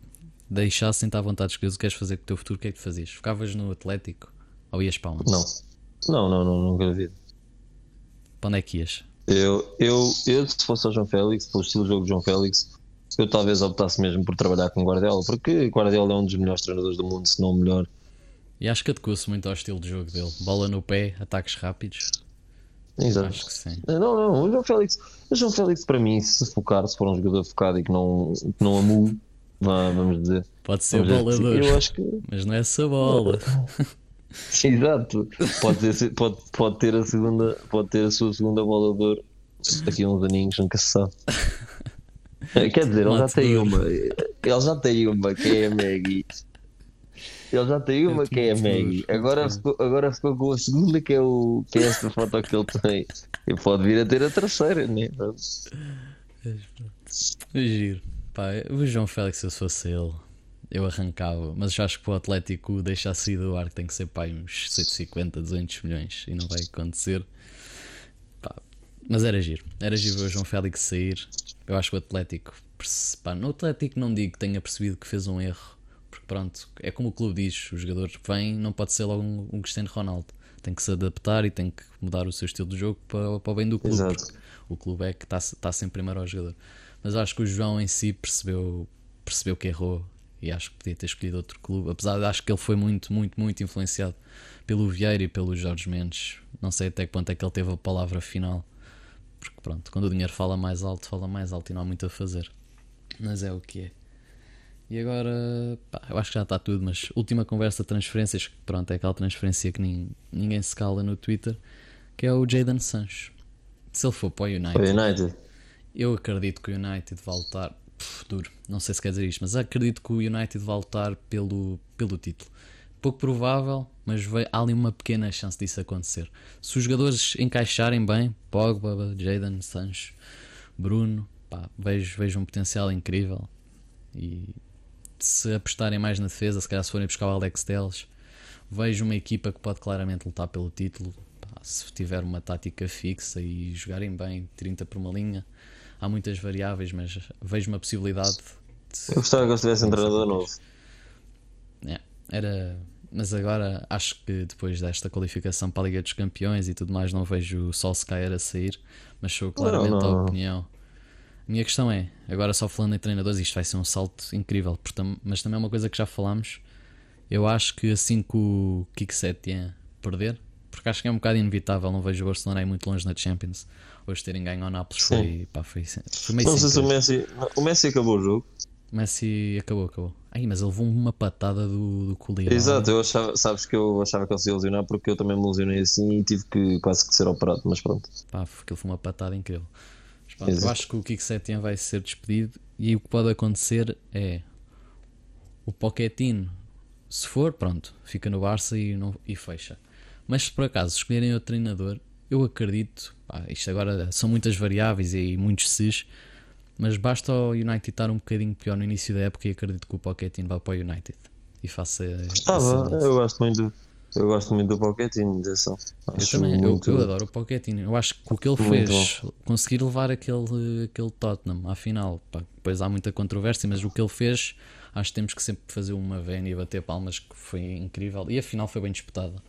deixassem-te à vontade de escolher o que queres fazer com o teu futuro, o que é que tu fazias? Ficavas no Atlético ou ias para onde? Não. Não, não, não, nunca vi. Para onde é que ias? Eu, eu, eu, se fosse o João Félix, pelo estilo de jogo de João Félix, eu talvez optasse mesmo por trabalhar com Guardiola, porque Guardiola é um dos melhores treinadores do mundo, se não o melhor. E acho que adequa-se muito ao estilo de jogo dele. Bola no pé, ataques rápidos. Exato. Acho que sim. Não, não, o João Félix, o João Félix para mim, se focar, se for um jogador focado e que não, que não amule, vamos dizer. Pode ser bolador, eu acho que... mas não é essa bola. [laughs] Exato. Pode ter, pode, pode ter a segunda, pode ter a sua segunda bola de ouro daqui a uns aninhos, nunca se sabe. [laughs] [laughs] Quer dizer, ele já tem uma. Ele já tem uma que é a Maggie. Ele já tem uma que é a Maggie. Agora ficou, agora ficou com a segunda que é, o, que é esta foto que ele tem. E pode vir a ter a terceira, né? Giro. Pá, o João Félix, se eu fosse ele, eu arrancava, mas já acho que o Atlético deixar sair do ar que tem que ser pá, uns 150, 200 milhões e não vai acontecer. Pá, mas era giro, era giro ver o João Félix sair. Eu acho que o Atlético, pá, no Atlético não digo que tenha percebido que fez um erro, porque pronto, é como o clube diz: o jogador vem, não pode ser logo um, um Cristiano Ronaldo, tem que se adaptar e tem que mudar o seu estilo de jogo para, para o bem do clube. O clube é que está, está sempre primeiro ao jogador. Mas acho que o João em si percebeu, percebeu que errou e acho que podia ter escolhido outro clube, apesar de acho que ele foi muito, muito, muito influenciado pelo Vieira e pelo Jorge Mendes. Não sei até que ponto é que ele teve a palavra final, porque pronto, quando o dinheiro fala mais alto, fala mais alto e não há muito a fazer. Mas é o que é. E agora, pá, eu acho que já está tudo, mas última conversa de transferências, pronto, é aquela transferência que ninguém, ninguém se cala no Twitter, que é o Jaden Sancho. Se ele for para o United, o United. eu acredito que o United vai lutar Puf, duro, não sei se quer dizer isto, mas acredito que o United vai lutar pelo, pelo título. Pouco provável, mas há ali uma pequena chance disso acontecer. Se os jogadores encaixarem bem, Pogba, Jaden, Sancho, Bruno, pá, vejo, vejo um potencial incrível. E se apostarem mais na defesa, se calhar se forem buscar o Alex Telles, vejo uma equipa que pode claramente lutar pelo título. Pá, se tiver uma tática fixa e jogarem bem 30 por uma linha, há muitas variáveis, mas vejo uma possibilidade. De... Eu gostava que eles tivessem um treinador novo. É, era. Mas agora acho que depois desta qualificação para a Liga dos Campeões e tudo mais, não vejo o Solskjaer a sair, mas sou claramente não, não. a opinião. A minha questão é, agora só falando em treinadores, isto vai ser um salto incrível, mas também é uma coisa que já falámos. Eu acho que assim que o Kick tinha perder, porque acho que é um bocado inevitável, não vejo o Barcelona aí muito longe na Champions. Hoje terem ganho ao Nápoles foi, pá, foi, foi meio Não sei se o Messi, o Messi acabou o jogo. O Messi acabou, acabou. Ai, mas ele levou uma patada do, do. Exato, eu achava, sabes que eu achava que ele se ia lesionar porque eu também me lesionei assim e tive que quase que ser operado, mas pronto. Pá, porque ele foi uma patada incrível. Mas, pronto, eu acho que o Kik Setien vai ser despedido e o que pode acontecer é o Pochettino, se for, pronto, fica no Barça e, não, e fecha. Mas se por acaso escolherem outro treinador, eu acredito, pá, isto agora são muitas variáveis e muitos ses, mas basta o United estar um bocadinho pior no início da época e acredito que o Pochettino vá para o United e faça. Ah, eu gosto muito. Eu gosto muito do Pochettino, atenção. Eu também, muito... eu, eu, adoro o Pochettino. Eu acho que o que ele muito fez, bom. conseguir levar aquele, aquele Tottenham à final, pá, depois há muita controvérsia, mas o que ele fez, acho que temos que sempre fazer uma vena e bater palmas, que foi incrível. E a final foi bem disputada.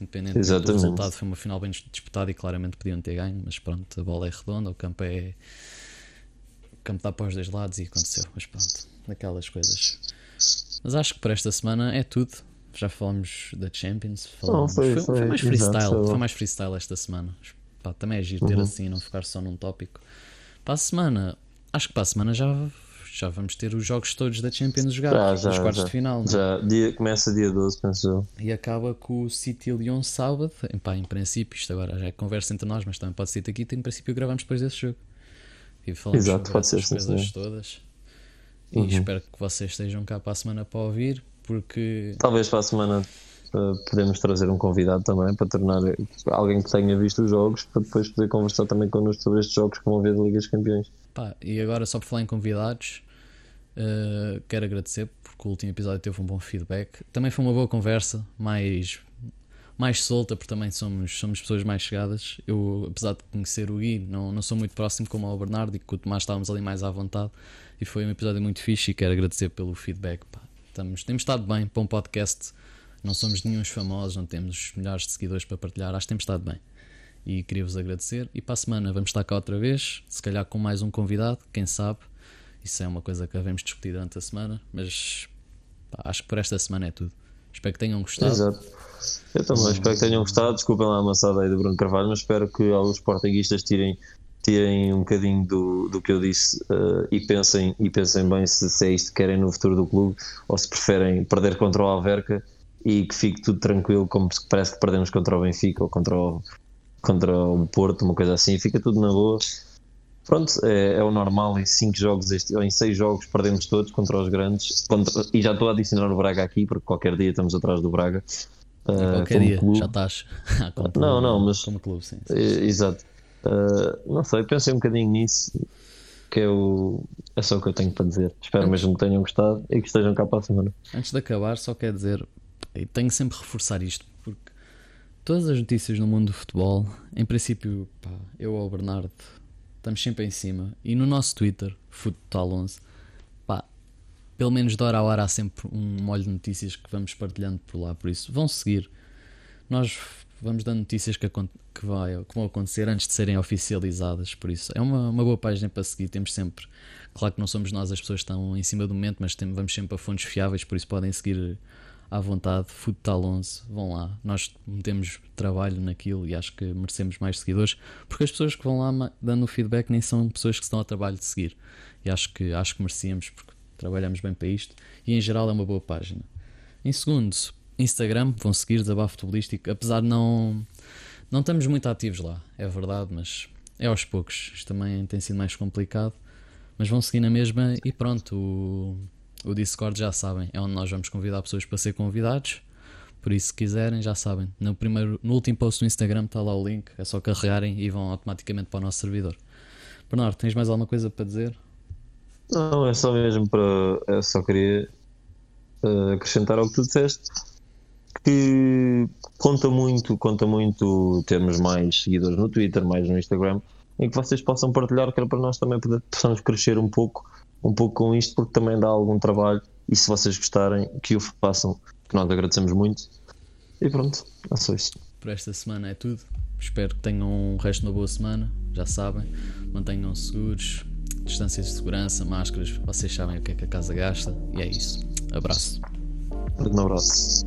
Independente do resultado, foi uma final bem disputada e claramente podiam ter ganho, mas pronto, a bola é redonda, o campo é. Campo está para os dois lados e aconteceu, mas pronto, daquelas coisas. Mas acho que para esta semana é tudo. Já falamos da Champions, falamos... foi, foi, foi, foi, mais freestyle, foi mais freestyle esta semana. Pá, também é giro ter uhum. assim, não ficar só num tópico. Para a semana, acho que para a semana já já vamos ter os jogos todos da Champions jogados, já, os quartos já, de final. É? Já, dia, começa dia 12, penso eu. E acaba com o City Lyon sábado. Epá, em princípio, isto agora já é conversa entre nós, mas também pode ser aqui. Em princípio, gravamos depois desse jogo. E falamos Exato, sobre essas coisas todas. E uhum. espero que vocês estejam cá para a semana para ouvir, porque. Talvez para a semana uh, podemos trazer um convidado também para tornar alguém que tenha visto os jogos para depois poder conversar também connosco sobre estes jogos que vão ver da Liga dos Campeões. Pá, e agora só por falar em convidados, Uh, quero agradecer porque o último episódio teve um bom feedback. Também foi uma boa conversa, mais, mais solta, porque também somos, somos pessoas mais chegadas. Eu, apesar de conhecer o Gui, não, não sou muito próximo como o Bernardo e com o Tomás estávamos ali mais à vontade. E foi um episódio muito fixe e quero agradecer pelo feedback. Pá. Estamos, temos estado bem para um podcast. Não somos nenhum famosos, não temos milhares de seguidores para partilhar. Acho que temos estado bem. E queria-vos agradecer. E para a semana vamos estar cá outra vez, se calhar com mais um convidado, quem sabe. Isso é uma coisa que devemos discutir durante a semana, mas pá, acho que por esta semana é tudo. Espero que tenham gostado. Exato. Eu também espero que tenham gostado. Desculpem lá a amassada aí do Bruno Carvalho, mas espero que alguns sportinguistas tirem, tirem um bocadinho do, do que eu disse uh, e, pensem, e pensem bem se, se é isto que querem no futuro do clube ou se preferem perder contra o Alverca e que fique tudo tranquilo, como parece que perdemos contra o Benfica ou contra o, contra o Porto, uma coisa assim, fica tudo na boa pronto, é, é, o normal em 5 jogos, este, ou em 6 jogos perdemos todos contra os grandes, contra, e já estou a adicionar o Braga aqui, porque qualquer dia estamos atrás do Braga. Uh, qualquer dia, clube. já estás. [laughs] não, não, mas. Como clube, sim. sim. Exato. Uh, não sei, pensei um bocadinho nisso, que é, o, é só o que eu tenho para dizer. Espero Antes... mesmo que tenham gostado e que estejam cá para a semana. Antes de acabar, só quero dizer, e tenho sempre a reforçar isto, porque todas as notícias no mundo do futebol, em princípio, pá, eu ou o Bernardo estamos sempre em cima. E no nosso Twitter, Futotal11, pá, pelo menos de hora a hora há sempre um molho de notícias que vamos partilhando por lá. Por isso, vão seguir. Nós vamos dando notícias que, que, vai, que vão acontecer antes de serem oficializadas. Por isso, é uma, uma boa página para seguir. Temos sempre, claro que não somos nós as pessoas que estão em cima do momento, mas temos, vamos sempre a fontes fiáveis. Por isso, podem seguir à vontade, Futal 11, vão lá. Nós metemos trabalho naquilo e acho que merecemos mais seguidores, porque as pessoas que vão lá dando feedback nem são pessoas que estão ao trabalho de seguir. E acho que, acho que merecíamos, porque trabalhamos bem para isto e em geral é uma boa página. Em segundo, Instagram, vão seguir Desabafo Futebolístico, apesar de não. Não estamos muito ativos lá, é verdade, mas é aos poucos. Isto também tem sido mais complicado. Mas vão seguir na mesma e pronto. O, o Discord já sabem, é onde nós vamos convidar pessoas para ser convidados. Por isso, se quiserem, já sabem. No, primeiro, no último post do Instagram está lá o link, é só carregarem e vão automaticamente para o nosso servidor. Bernardo, tens mais alguma coisa para dizer? Não, é só mesmo para. Eu só queria uh, acrescentar ao que tu disseste que conta muito, conta muito termos mais seguidores no Twitter, mais no Instagram, em que vocês possam partilhar, que era para nós também possamos crescer um pouco, um pouco com isto, porque também dá algum trabalho e se vocês gostarem, que o façam, que nós agradecemos muito. E pronto, é só isso. Por esta semana é tudo. Espero que tenham um resto de uma boa semana. Já sabem, mantenham-se seguros, distâncias de segurança, máscaras. Vocês sabem o que é que a casa gasta. E é isso. Abraço. Um abraço.